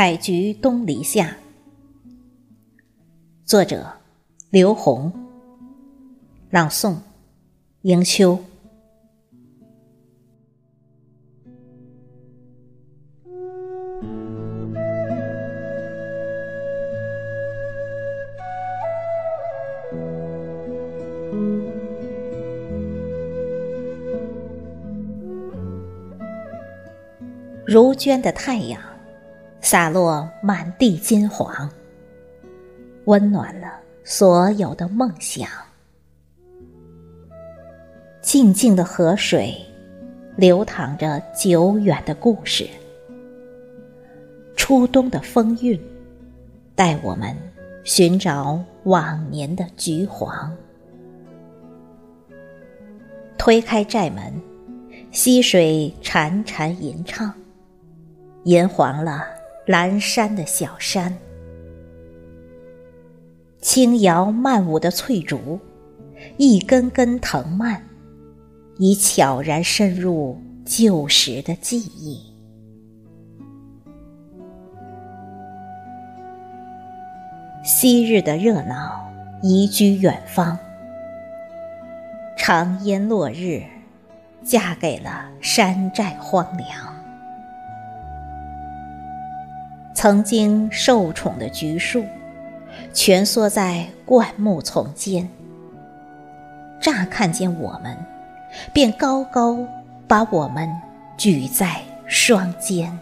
采菊东篱下，作者刘洪，朗诵迎秋。如娟的太阳，洒落满地金黄，温暖了所有的梦想。静静的河水，流淌着久远的故事。初冬的风韵，带我们寻找往年的橘黄。推开寨门，溪水潺潺吟唱。银黄了蓝山的小山，轻摇慢舞的翠竹，一根根藤蔓，已悄然深入旧时的记忆。昔日的热闹移居远方，长烟落日，嫁给了山寨荒凉。曾经受宠的橘树，蜷缩在灌木丛间。乍看见我们，便高高把我们举在双肩。